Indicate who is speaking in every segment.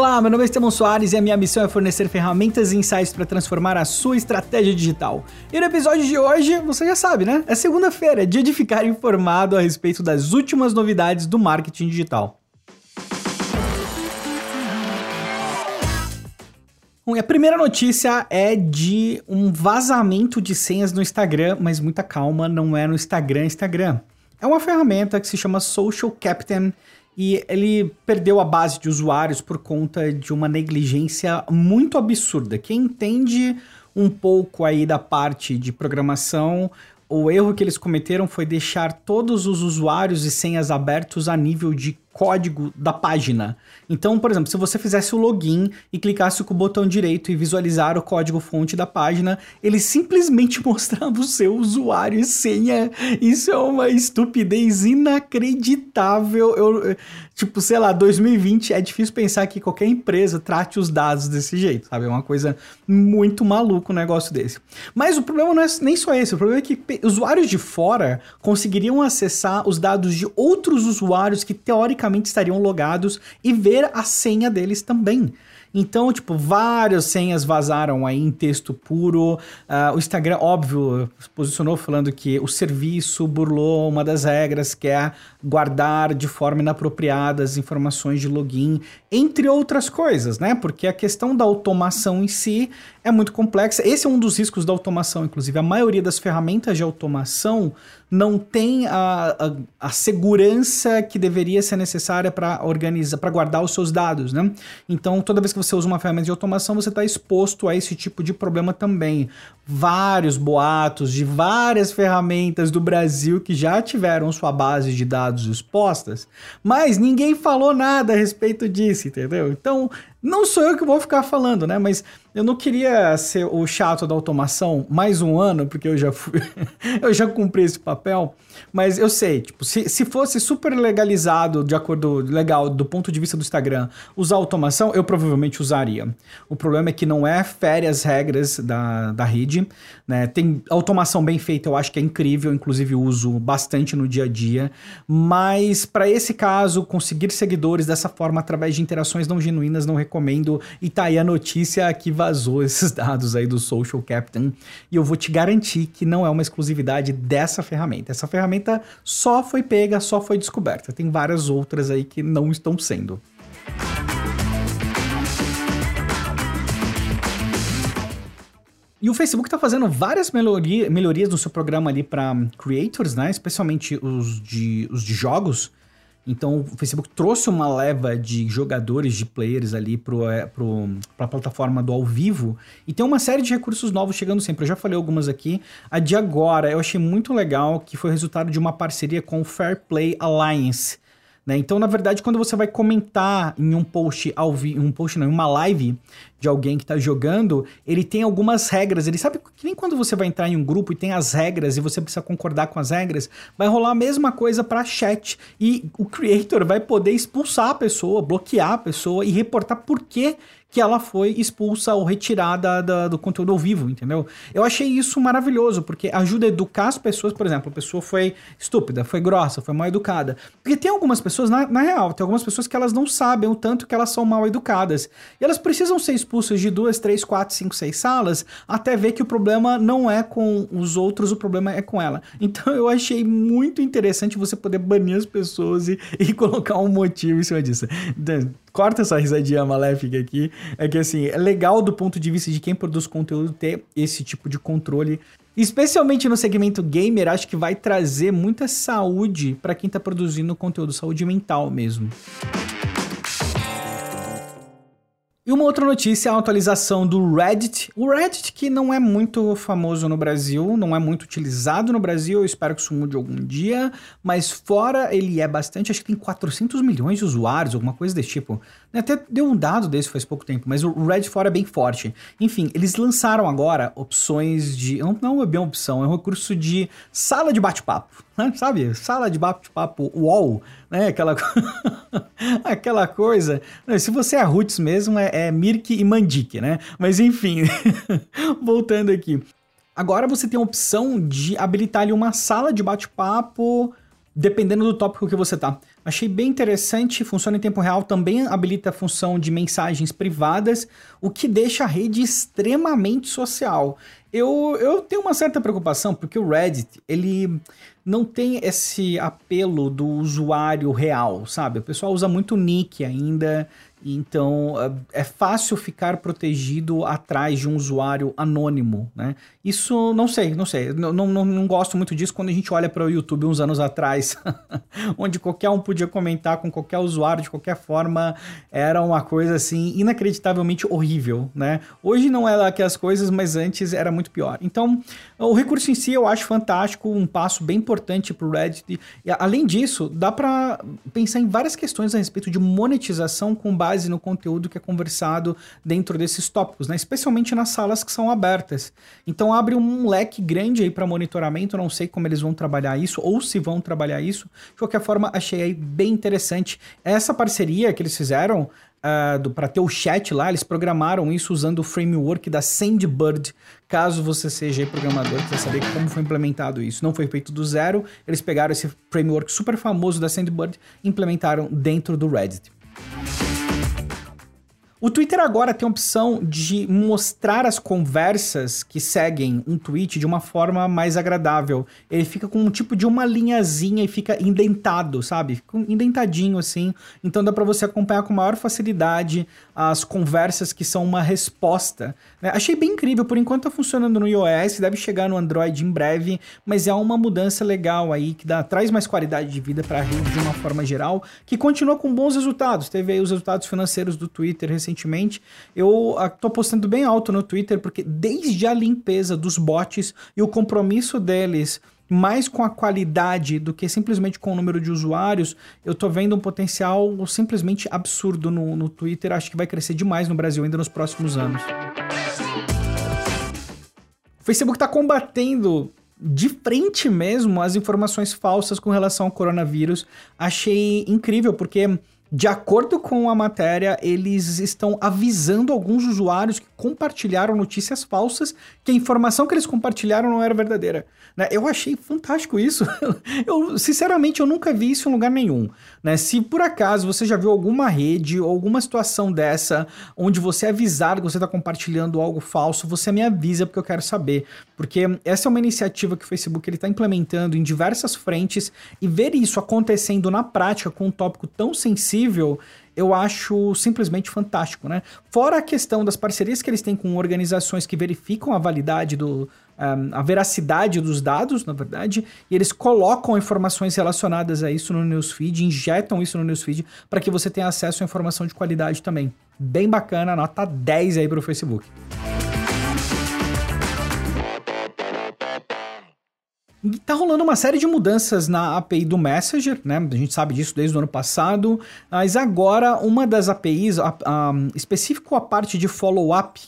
Speaker 1: Olá, meu nome é Estevão Soares e a minha missão é fornecer ferramentas e insights para transformar a sua estratégia digital. E no episódio de hoje, você já sabe, né? É segunda-feira, dia de ficar informado a respeito das últimas novidades do marketing digital. Bom, a primeira notícia é de um vazamento de senhas no Instagram, mas muita calma, não é no Instagram, Instagram. É uma ferramenta que se chama Social Captain e ele perdeu a base de usuários por conta de uma negligência muito absurda. Quem entende um pouco aí da parte de programação, o erro que eles cometeram foi deixar todos os usuários e senhas abertos a nível de código da página. Então, por exemplo, se você fizesse o login e clicasse com o botão direito e visualizar o código fonte da página, ele simplesmente mostrava o seu usuário e senha. Isso é uma estupidez inacreditável. Eu, tipo, sei lá, 2020 é difícil pensar que qualquer empresa trate os dados desse jeito, sabe? É uma coisa muito maluca um negócio desse. Mas o problema não é nem só esse, o problema é que usuários de fora conseguiriam acessar os dados de outros usuários que teoricamente teoricamente estariam logados e ver a senha deles também. Então, tipo, várias senhas vazaram aí em texto puro. Uh, o Instagram, óbvio, posicionou falando que o serviço burlou uma das regras, que é guardar de forma inapropriada as informações de login, entre outras coisas, né? Porque a questão da automação em si é muito complexa. Esse é um dos riscos da automação, inclusive. A maioria das ferramentas de automação não tem a, a, a segurança que deveria ser necessária para organizar, para guardar os seus dados, né? Então, toda vez que você usa uma ferramenta de automação, você está exposto a esse tipo de problema também. Vários boatos de várias ferramentas do Brasil que já tiveram sua base de dados expostas, mas ninguém falou nada a respeito disso, entendeu? Então, não sou eu que vou ficar falando, né? Mas eu não queria ser o chato da automação mais um ano, porque eu já fui, eu já cumpri esse papel. Mas eu sei, tipo, se, se fosse super legalizado, de acordo legal, do ponto de vista do Instagram, usar automação, eu provavelmente usaria. O problema é que não é fere as regras da, da rede, né? Tem automação bem feita, eu acho que é incrível, inclusive uso bastante no dia a dia. Mas para esse caso, conseguir seguidores dessa forma através de interações não genuínas, não recomendo. E tá aí a notícia que vazou esses dados aí do Social Captain. E eu vou te garantir que não é uma exclusividade dessa ferramenta. Essa ferramenta só foi pega, só foi descoberta. Tem várias outras aí que não estão sendo. E o Facebook está fazendo várias melhoria, melhorias no seu programa ali para creators, né? Especialmente os de, os de jogos. Então o Facebook trouxe uma leva de jogadores, de players ali para é, a plataforma do ao vivo. E tem uma série de recursos novos chegando sempre. Eu já falei algumas aqui. A de agora eu achei muito legal, que foi resultado de uma parceria com o Fair Play Alliance. Né? Então, na verdade, quando você vai comentar em um post ao vi um post não, em uma live de alguém que está jogando, ele tem algumas regras. Ele sabe que nem quando você vai entrar em um grupo e tem as regras e você precisa concordar com as regras, vai rolar a mesma coisa para chat e o creator vai poder expulsar a pessoa, bloquear a pessoa e reportar por que que ela foi expulsa ou retirada da, do conteúdo ao vivo, entendeu? Eu achei isso maravilhoso, porque ajuda a educar as pessoas, por exemplo, a pessoa foi estúpida, foi grossa, foi mal educada. Porque tem algumas pessoas, na, na real, tem algumas pessoas que elas não sabem o tanto que elas são mal educadas. E elas precisam ser expulsas de duas, três, quatro, cinco, seis salas até ver que o problema não é com os outros, o problema é com ela. Então eu achei muito interessante você poder banir as pessoas e, e colocar um motivo em cima disso corta essa risadinha maléfica aqui, é que assim, é legal do ponto de vista de quem produz conteúdo ter esse tipo de controle. Especialmente no segmento gamer, acho que vai trazer muita saúde para quem está produzindo conteúdo, saúde mental mesmo. E uma outra notícia é a atualização do Reddit. O Reddit, que não é muito famoso no Brasil, não é muito utilizado no Brasil, eu espero que isso mude algum dia, mas fora ele é bastante, acho que tem 400 milhões de usuários, alguma coisa desse tipo. Até deu um dado desse faz pouco tempo, mas o Reddit fora é bem forte. Enfim, eles lançaram agora opções de. Não, é bem opção, é um recurso de sala de bate-papo, né? sabe? Sala de bate-papo UOL né? Aquela, aquela coisa. Se você é roots mesmo, é, é Mirk e Mandik, né? Mas enfim, voltando aqui. Agora você tem a opção de habilitar ali uma sala de bate-papo dependendo do tópico que você tá. Achei bem interessante, funciona em tempo real, também habilita a função de mensagens privadas, o que deixa a rede extremamente social. Eu, eu tenho uma certa preocupação, porque o Reddit, ele não tem esse apelo do usuário real, sabe? O pessoal usa muito nick ainda, então é fácil ficar protegido atrás de um usuário anônimo, né? Isso não sei, não sei. Não, não, não gosto muito disso quando a gente olha para o YouTube uns anos atrás, onde qualquer um podia comentar com qualquer usuário de qualquer forma, era uma coisa assim inacreditavelmente horrível, né? Hoje não é lá que as coisas, mas antes era muito pior. Então, o recurso em si eu acho fantástico, um passo bem importante para o Reddit. E, além disso, dá para pensar em várias questões a respeito de monetização com base base no conteúdo que é conversado dentro desses tópicos, né? especialmente nas salas que são abertas. Então abre um leque grande aí para monitoramento, não sei como eles vão trabalhar isso ou se vão trabalhar isso. De qualquer forma, achei aí bem interessante. Essa parceria que eles fizeram uh, para ter o chat lá, eles programaram isso usando o framework da Sandbird. Caso você seja programador, você saber como foi implementado isso. Não foi feito do zero, eles pegaram esse framework super famoso da Sandbird e implementaram dentro do Reddit. O Twitter agora tem a opção de mostrar as conversas que seguem um tweet de uma forma mais agradável. Ele fica com um tipo de uma linhazinha e fica indentado, sabe? Fica indentadinho assim. Então dá para você acompanhar com maior facilidade as conversas que são uma resposta. Né? Achei bem incrível, por enquanto tá funcionando no iOS, deve chegar no Android em breve, mas é uma mudança legal aí que dá, traz mais qualidade de vida para a rede de uma forma geral, que continua com bons resultados. Teve aí os resultados financeiros do Twitter recentemente recentemente, eu estou ah, postando bem alto no Twitter, porque desde a limpeza dos bots e o compromisso deles mais com a qualidade do que simplesmente com o número de usuários, eu tô vendo um potencial simplesmente absurdo no, no Twitter. Acho que vai crescer demais no Brasil ainda nos próximos anos. O Facebook está combatendo de frente mesmo as informações falsas com relação ao coronavírus. Achei incrível, porque de acordo com a matéria, eles estão avisando alguns usuários que compartilharam notícias falsas que a informação que eles compartilharam não era verdadeira. Né? Eu achei fantástico isso. eu, sinceramente, eu nunca vi isso em lugar nenhum. Né? Se por acaso você já viu alguma rede ou alguma situação dessa onde você é avisado que você está compartilhando algo falso, você me avisa porque eu quero saber. Porque essa é uma iniciativa que o Facebook está implementando em diversas frentes e ver isso acontecendo na prática com um tópico tão sensível eu acho simplesmente fantástico, né? Fora a questão das parcerias que eles têm com organizações que verificam a validade do. Um, a veracidade dos dados, na verdade, e eles colocam informações relacionadas a isso no newsfeed, injetam isso no newsfeed para que você tenha acesso a informação de qualidade também. Bem bacana, nota 10 aí para o Facebook. Tá rolando uma série de mudanças na API do Messenger, né? A gente sabe disso desde o ano passado, mas agora uma das APIs, a, a, específico a parte de follow-up,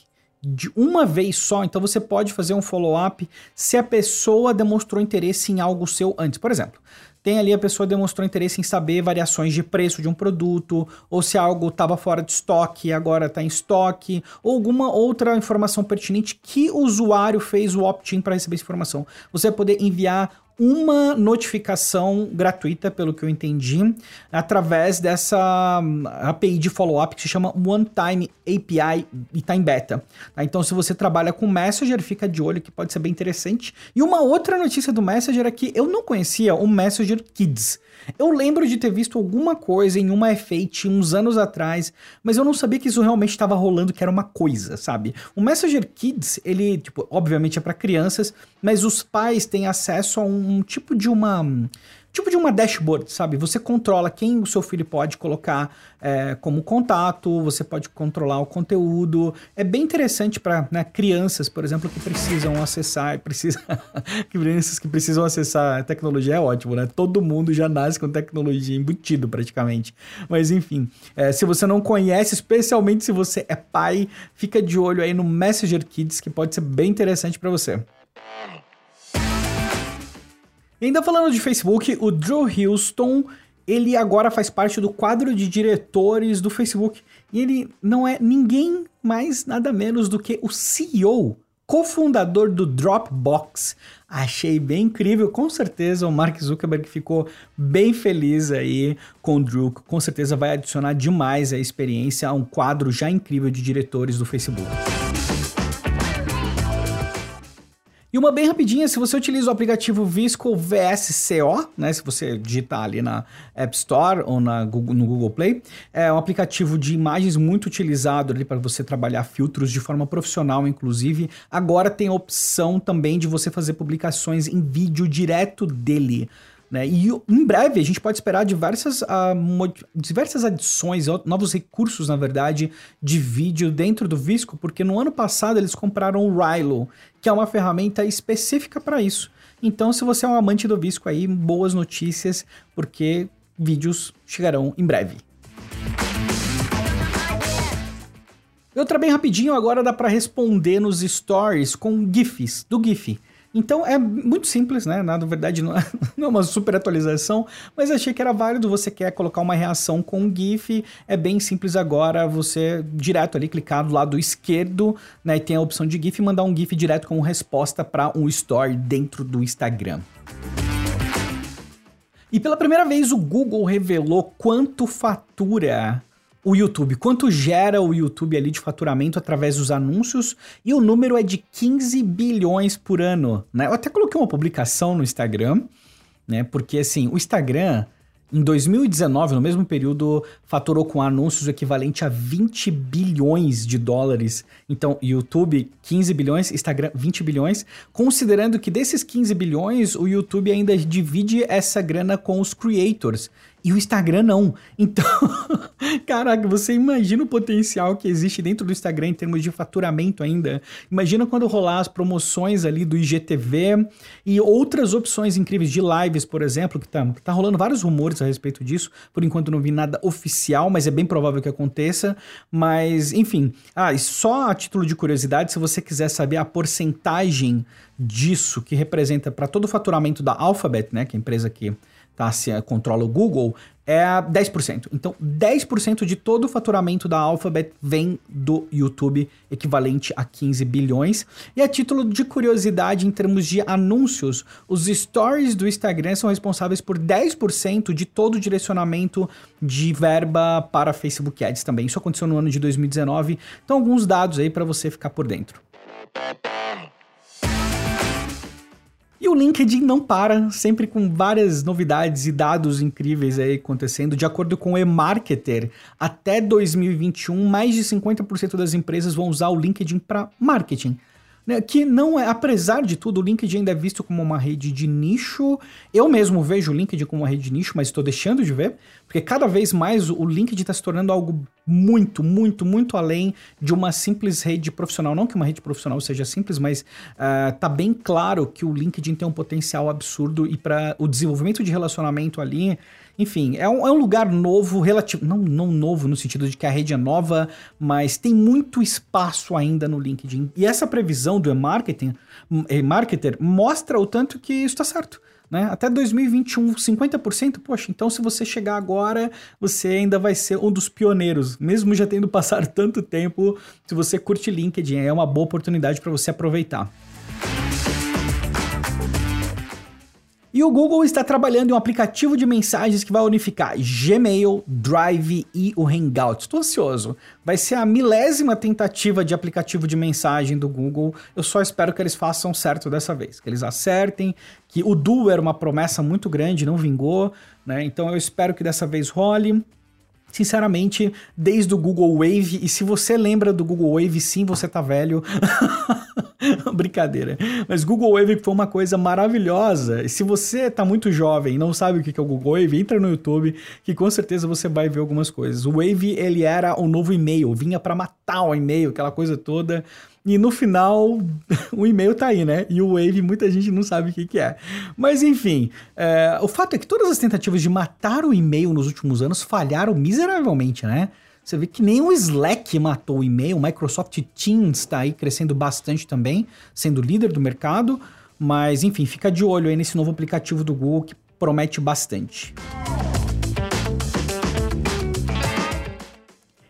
Speaker 1: de uma vez só, então você pode fazer um follow-up se a pessoa demonstrou interesse em algo seu antes. Por exemplo, tem ali a pessoa demonstrou interesse em saber variações de preço de um produto, ou se algo estava fora de estoque e agora está em estoque, ou alguma outra informação pertinente que o usuário fez o opt-in para receber essa informação. Você vai poder enviar uma notificação gratuita, pelo que eu entendi, através dessa hum, API de follow-up que se chama One Time API e está em beta. Tá? Então, se você trabalha com Messenger, fica de olho que pode ser bem interessante. E uma outra notícia do Messenger é que eu não conhecia o Messenger Kids. Eu lembro de ter visto alguma coisa em uma F8 uns anos atrás, mas eu não sabia que isso realmente estava rolando, que era uma coisa, sabe? O Messenger Kids, ele, tipo, obviamente é para crianças, mas os pais têm acesso a um tipo de uma tipo de uma dashboard, sabe? Você controla quem o seu filho pode colocar é, como contato, você pode controlar o conteúdo. É bem interessante para né, crianças, por exemplo, que precisam acessar, precisa, crianças que precisam acessar a tecnologia é ótimo, né? Todo mundo já nasce com tecnologia embutido praticamente. Mas enfim, é, se você não conhece, especialmente se você é pai, fica de olho aí no Messenger Kids que pode ser bem interessante para você. Ainda falando de Facebook, o Drew Houston, ele agora faz parte do quadro de diretores do Facebook. E ele não é ninguém mais, nada menos do que o CEO cofundador do Dropbox. Achei bem incrível, com certeza o Mark Zuckerberg ficou bem feliz aí com o Drew, com certeza vai adicionar demais a experiência a um quadro já incrível de diretores do Facebook. E uma bem rapidinha, se você utiliza o aplicativo Visco VSCO, né, se você digitar ali na App Store ou na Google, no Google Play, é um aplicativo de imagens muito utilizado ali para você trabalhar filtros de forma profissional, inclusive. Agora tem a opção também de você fazer publicações em vídeo direto dele. Né? E em breve a gente pode esperar diversas, uh, diversas adições, novos recursos, na verdade, de vídeo dentro do Visco, porque no ano passado eles compraram o Rilo, que é uma ferramenta específica para isso. Então, se você é um amante do Visco aí, boas notícias, porque vídeos chegarão em breve. Outra bem rapidinho, agora dá para responder nos stories com GIFs, do GIF. Então é muito simples, né? Na verdade, não é, não é, uma super atualização, mas achei que era válido. Você quer colocar uma reação com um GIF, é bem simples agora. Você direto ali clicar do lado esquerdo, né? E tem a opção de GIF e mandar um GIF direto como resposta para um story dentro do Instagram. E pela primeira vez o Google revelou quanto fatura o YouTube, quanto gera o YouTube ali de faturamento através dos anúncios, e o número é de 15 bilhões por ano, né? Eu até coloquei uma publicação no Instagram, né? Porque assim, o Instagram em 2019, no mesmo período, faturou com anúncios o equivalente a 20 bilhões de dólares. Então, YouTube 15 bilhões, Instagram 20 bilhões, considerando que desses 15 bilhões, o YouTube ainda divide essa grana com os creators e o Instagram não. Então, caraca, você imagina o potencial que existe dentro do Instagram em termos de faturamento ainda. Imagina quando rolar as promoções ali do IGTV e outras opções incríveis de lives, por exemplo, que tá, tá rolando vários rumores a respeito disso. Por enquanto não vi nada oficial, mas é bem provável que aconteça. Mas, enfim, ah, e só a título de curiosidade, se você quiser saber a porcentagem disso que representa para todo o faturamento da Alphabet, né, que é a empresa que tá? Se controla o Google, é 10%. Então, 10% de todo o faturamento da Alphabet vem do YouTube, equivalente a 15 bilhões. E a título de curiosidade, em termos de anúncios, os stories do Instagram são responsáveis por 10% de todo o direcionamento de verba para Facebook Ads também. Isso aconteceu no ano de 2019. Então, alguns dados aí para você ficar por dentro. E o LinkedIn não para, sempre com várias novidades e dados incríveis aí acontecendo. De acordo com o eMarketer, até 2021, mais de 50% das empresas vão usar o LinkedIn para marketing né, que não é, apesar de tudo, o LinkedIn ainda é visto como uma rede de nicho. Eu mesmo vejo o LinkedIn como uma rede de nicho, mas estou deixando de ver, porque cada vez mais o LinkedIn está se tornando algo muito, muito, muito além de uma simples rede profissional. Não que uma rede profissional seja simples, mas uh, tá bem claro que o LinkedIn tem um potencial absurdo e para o desenvolvimento de relacionamento ali enfim, é um, é um lugar novo, relativo. Não, não novo no sentido de que a rede é nova, mas tem muito espaço ainda no LinkedIn. E essa previsão do e-marketing, e-marketer mostra o tanto que isso está certo. Né? Até 2021, 50%, poxa, então se você chegar agora, você ainda vai ser um dos pioneiros, mesmo já tendo passado tanto tempo. Se você curte LinkedIn, é uma boa oportunidade para você aproveitar. E o Google está trabalhando em um aplicativo de mensagens que vai unificar Gmail, Drive e o Hangout. Estou ansioso. Vai ser a milésima tentativa de aplicativo de mensagem do Google. Eu só espero que eles façam certo dessa vez, que eles acertem, que o Duo era uma promessa muito grande, não vingou, né? Então eu espero que dessa vez role sinceramente, desde o Google Wave, e se você lembra do Google Wave, sim, você tá velho. Brincadeira. Mas Google Wave foi uma coisa maravilhosa. E se você tá muito jovem e não sabe o que é o Google Wave, entra no YouTube que com certeza você vai ver algumas coisas. O Wave, ele era o novo e-mail, vinha para matar o e-mail, aquela coisa toda. E no final, o e-mail tá aí, né? E o Wave, muita gente não sabe o que, que é. Mas enfim, é, o fato é que todas as tentativas de matar o e-mail nos últimos anos falharam miseravelmente, né? Você vê que nem o Slack matou o e-mail, o Microsoft Teams está aí crescendo bastante também, sendo líder do mercado. Mas enfim, fica de olho aí nesse novo aplicativo do Google que promete bastante.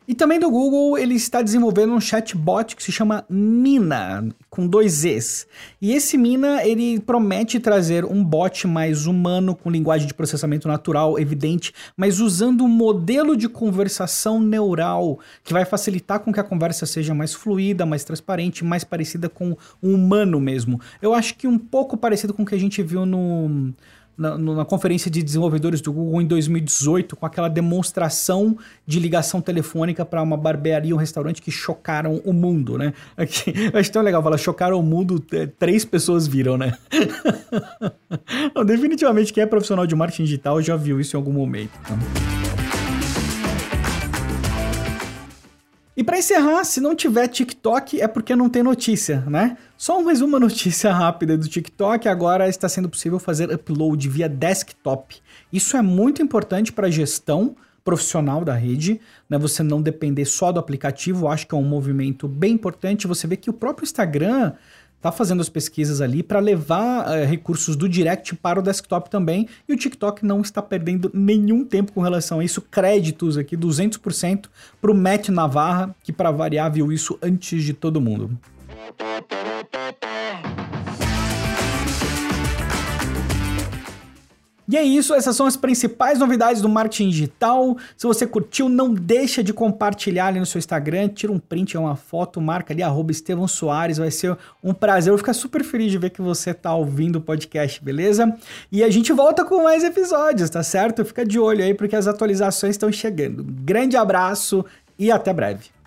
Speaker 1: E também do Google, ele está desenvolvendo um chatbot que se chama Mina, com dois Es. E esse Mina, ele promete trazer um bot mais humano, com linguagem de processamento natural, evidente, mas usando um modelo de conversação neural, que vai facilitar com que a conversa seja mais fluida, mais transparente, mais parecida com o humano mesmo. Eu acho que um pouco parecido com o que a gente viu no na, na, conferência de desenvolvedores do Google em 2018, com aquela demonstração de ligação telefônica para uma barbearia, um restaurante que chocaram o mundo, né? Aqui, acho tão legal falar, chocaram o mundo, três pessoas viram, né? Não, definitivamente quem é profissional de marketing digital já viu isso em algum momento. Então. E para encerrar, se não tiver TikTok é porque não tem notícia, né? Só mais uma notícia rápida do TikTok, agora está sendo possível fazer upload via desktop. Isso é muito importante para a gestão profissional da rede, né? Você não depender só do aplicativo, acho que é um movimento bem importante. Você vê que o próprio Instagram tá fazendo as pesquisas ali para levar uh, recursos do direct para o desktop também, e o TikTok não está perdendo nenhum tempo com relação a isso. Créditos aqui, 200% para o Matt Navarra, que para variar viu isso antes de todo mundo. E é isso, essas são as principais novidades do marketing digital. Se você curtiu, não deixa de compartilhar ali no seu Instagram, tira um print, é uma foto, marca ali, arroba Estevão Soares, vai ser um prazer. Eu ficar super feliz de ver que você tá ouvindo o podcast, beleza? E a gente volta com mais episódios, tá certo? Fica de olho aí, porque as atualizações estão chegando. Grande abraço e até breve.